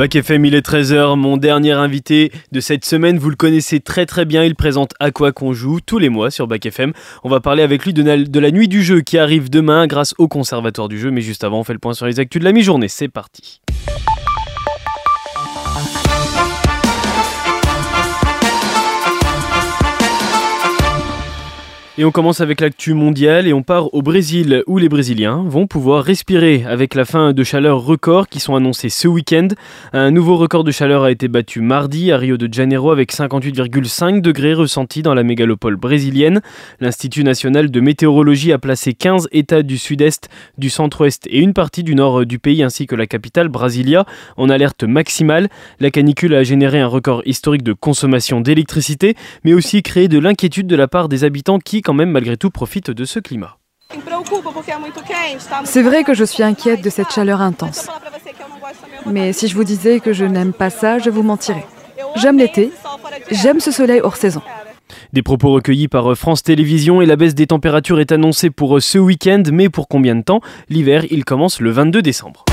Bac FM, il est 13h. Mon dernier invité de cette semaine, vous le connaissez très très bien. Il présente À quoi qu'on joue tous les mois sur Bac FM. On va parler avec lui de, la nuit du jeu qui arrive demain grâce au Conservatoire du jeu. Mais juste avant, on fait le point sur les actus de la mi-journée. C'est parti. Et on commence avec l'actu mondiale et on part au Brésil où les Brésiliens vont pouvoir respirer avec la fin de chaleur record qui sont annoncés ce week-end. Un nouveau record de chaleur a été battu mardi à Rio de Janeiro avec 58,5 degrés ressentis dans la mégalopole brésilienne. L'Institut national de météorologie a placé 15 États du sud-est, du centre-ouest et une partie du nord du pays ainsi que la capitale Brasilia en alerte maximale. La canicule a généré un record historique de consommation d'électricité mais aussi créé de l'inquiétude de la part des habitants qui même malgré tout profite de ce climat. C'est vrai que je suis inquiète de cette chaleur intense. Mais si je vous disais que je n'aime pas ça, je vous mentirais. J'aime l'été, j'aime ce soleil hors saison. Des propos recueillis par France Télévisions et la baisse des températures est annoncée pour ce week-end, mais pour combien de temps? L'hiver, il commence le 22 décembre.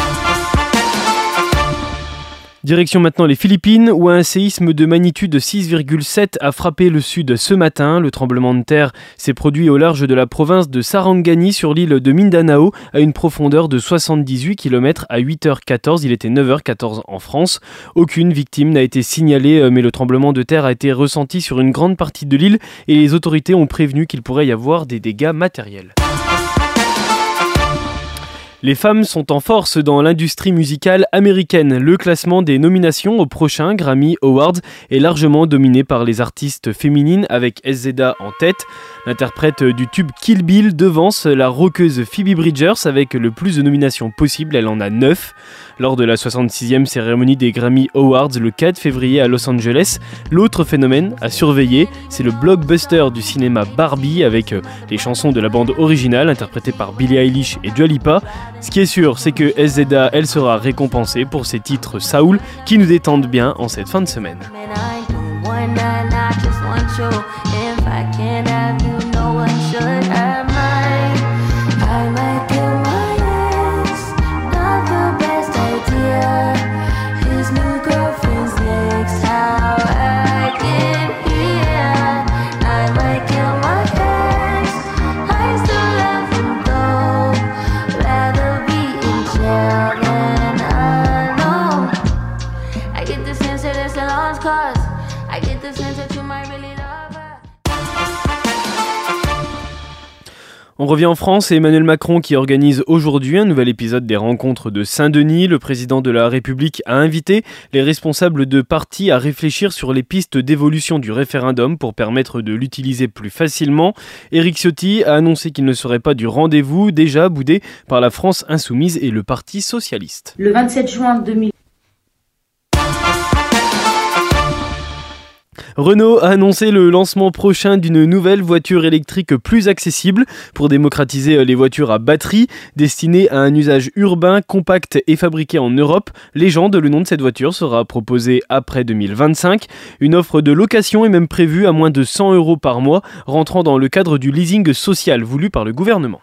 Direction maintenant les Philippines où un séisme de magnitude 6,7 a frappé le sud ce matin. Le tremblement de terre s'est produit au large de la province de Sarangani sur l'île de Mindanao à une profondeur de 78 km à 8h14. Il était 9h14 en France. Aucune victime n'a été signalée euh, mais le tremblement de terre a été ressenti sur une grande partie de l'île et les autorités ont prévenu qu'il pourrait y avoir des dégâts matériels. Les femmes sont en force dans l'industrie musicale américaine. Le classement des nominations au prochain Grammy Awards est largement dominé par les artistes féminines avec SZA en tête. L'interprète du tube Kill Bill devance la rockeuse Phoebe Bridgers avec le plus de nominations possible, elle en a 9. Lors de la 66e cérémonie des Grammy Awards le 4 février à Los Angeles, l'autre phénomène à surveiller, c'est le blockbuster du cinéma Barbie avec les chansons de la bande originale interprétées par Billie Eilish et Dua Lipa. Ce qui est sûr, c'est que SZA, elle sera récompensée pour ses titres Saoul qui nous détendent bien en cette fin de semaine. On revient en France Emmanuel Macron qui organise aujourd'hui un nouvel épisode des rencontres de Saint-Denis. Le président de la République a invité les responsables de partis à réfléchir sur les pistes d'évolution du référendum pour permettre de l'utiliser plus facilement. Éric Ciotti a annoncé qu'il ne serait pas du rendez-vous déjà boudé par la France insoumise et le Parti socialiste. Le 27 juin 2000. Renault a annoncé le lancement prochain d'une nouvelle voiture électrique plus accessible pour démocratiser les voitures à batterie destinées à un usage urbain, compact et fabriqué en Europe. Légende, le nom de cette voiture sera proposé après 2025. Une offre de location est même prévue à moins de 100 euros par mois, rentrant dans le cadre du leasing social voulu par le gouvernement.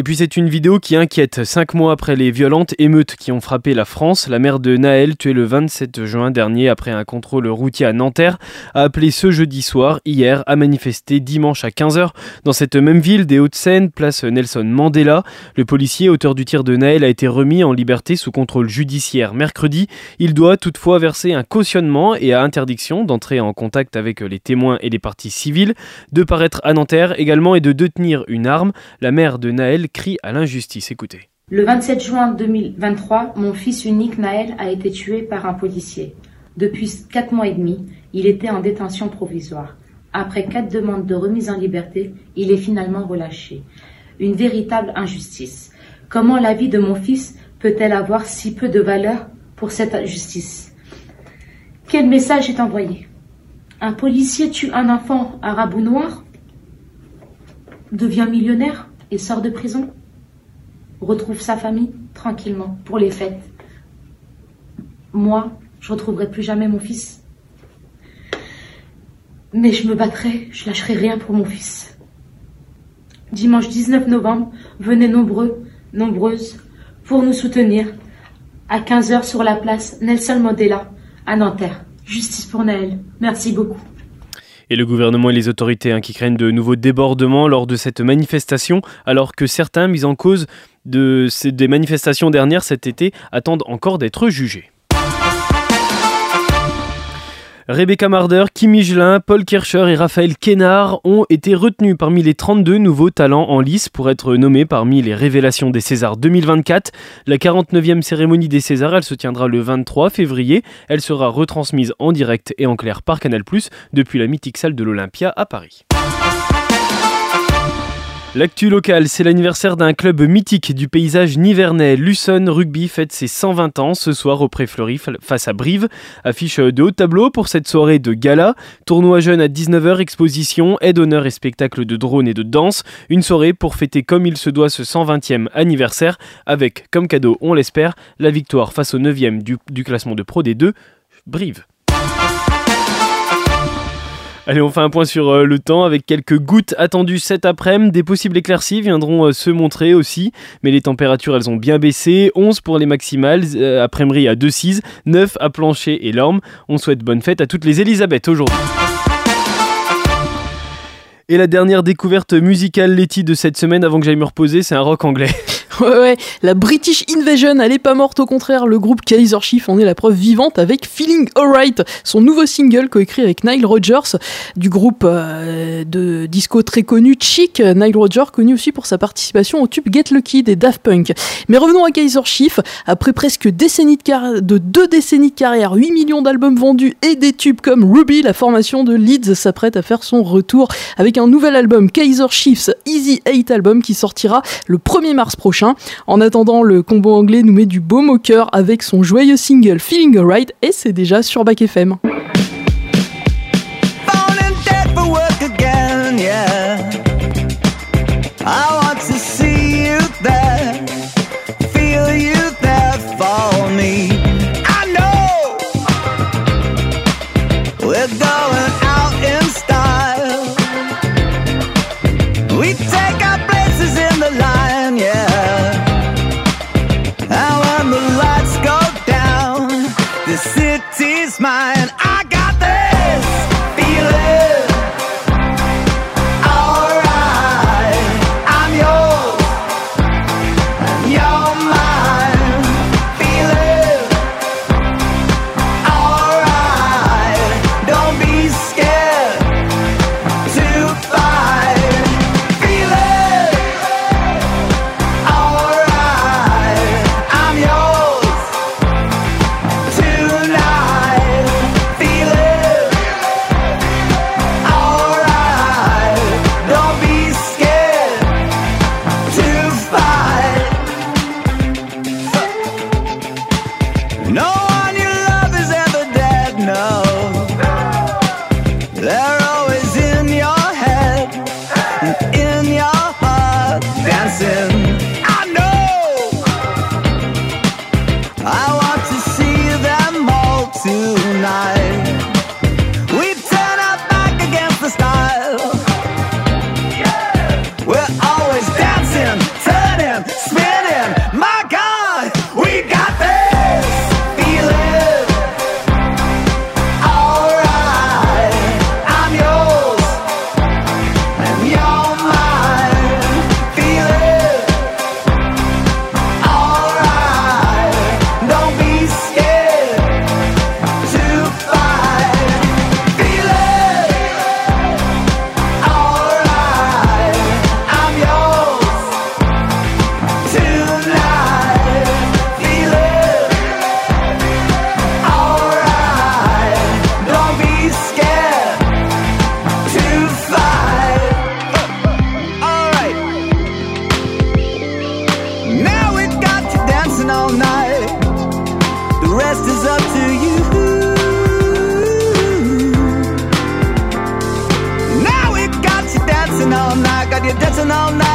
Et puis c'est une vidéo qui inquiète. Cinq mois après les violentes émeutes qui ont frappé la France, la mère de Naël, tuée le 27 juin dernier après un contrôle routier à Nanterre, a appelé ce jeudi soir, hier, à manifester dimanche à 15h dans cette même ville des Hauts-de-Seine, place Nelson Mandela. Le policier, auteur du tir de Naël, a été remis en liberté sous contrôle judiciaire mercredi. Il doit toutefois verser un cautionnement et à interdiction d'entrer en contact avec les témoins et les parties civiles, de paraître à Nanterre également et de détenir une arme. La mère de Naël crie à l'injustice. Écoutez. Le 27 juin 2023, mon fils unique Naël a été tué par un policier. Depuis quatre mois et demi, il était en détention provisoire. Après quatre demandes de remise en liberté, il est finalement relâché. Une véritable injustice. Comment la vie de mon fils peut-elle avoir si peu de valeur pour cette injustice? Quel message est envoyé? Un policier tue un enfant arabe ou noir Devient millionnaire? Et sort de prison, retrouve sa famille tranquillement pour les fêtes. Moi, je retrouverai plus jamais mon fils. Mais je me battrai, je lâcherai rien pour mon fils. Dimanche 19 novembre, venez nombreux, nombreuses, pour nous soutenir À 15h sur la place Nelson Mandela, à Nanterre. Justice pour Naël. Merci beaucoup. Et le gouvernement et les autorités hein, qui craignent de nouveaux débordements lors de cette manifestation, alors que certains mis en cause des manifestations dernières cet été attendent encore d'être jugés. Rebecca Marder, Kim Michelin, Paul Kircher et Raphaël Kénard ont été retenus parmi les 32 nouveaux talents en lice pour être nommés parmi les révélations des Césars 2024. La 49e cérémonie des Césars, elle se tiendra le 23 février. Elle sera retransmise en direct et en clair par Canal+, depuis la mythique salle de l'Olympia à Paris. L'actu locale, c'est l'anniversaire d'un club mythique du paysage nivernais. Luson Rugby fête ses 120 ans ce soir au Pré-Fleury face à Brive. Affiche de haut tableau pour cette soirée de gala. Tournoi jeune à 19h, exposition, aide honneur et spectacle de drone et de danse. Une soirée pour fêter comme il se doit ce 120e anniversaire avec, comme cadeau, on l'espère, la victoire face au 9e du, du classement de Pro D2, Brive. Allez, on fait un point sur euh, le temps avec quelques gouttes attendues cet après-midi. Des possibles éclaircies viendront euh, se montrer aussi, mais les températures elles ont bien baissé. 11 pour les maximales, euh, après-midi à 2-6, 9 à Plancher et Lorme. On souhaite bonne fête à toutes les Elisabeth aujourd'hui. Et la dernière découverte musicale Letty de cette semaine avant que j'aille me reposer, c'est un rock anglais. Ouais, ouais, la British Invasion, elle est pas morte, au contraire, le groupe Kaiser Chief en est la preuve vivante avec Feeling Alright, son nouveau single coécrit avec Nile Rodgers, du groupe euh, de disco très connu Chic, Nile Rodgers, connu aussi pour sa participation au tube Get Lucky des Daft Punk. Mais revenons à Kaiser Chief, après presque deux décennies de carrière, 8 millions d'albums vendus et des tubes comme Ruby, la formation de Leeds s'apprête à faire son retour avec un nouvel album, Kaiser Chiefs Easy 8 Album, qui sortira le 1er mars En attendant, le combo anglais nous met du baume au cœur avec son joyeux single Feeling Alright et c'est déjà sur Bac FM. dancing. and I'll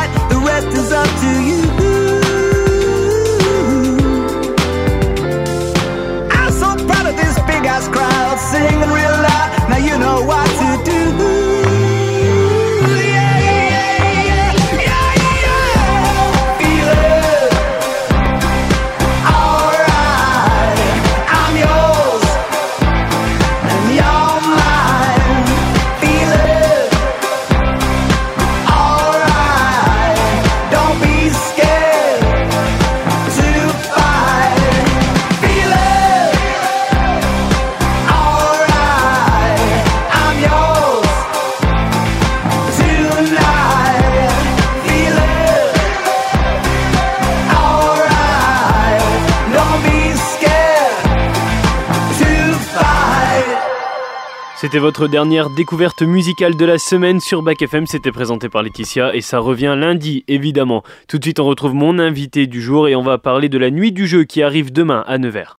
C'était votre dernière découverte musicale de la semaine sur Bac FM. C'était présenté par Laetitia et ça revient lundi, évidemment. Tout de suite, on retrouve mon invité du jour et on va parler de la nuit du jeu qui arrive demain à Nevers.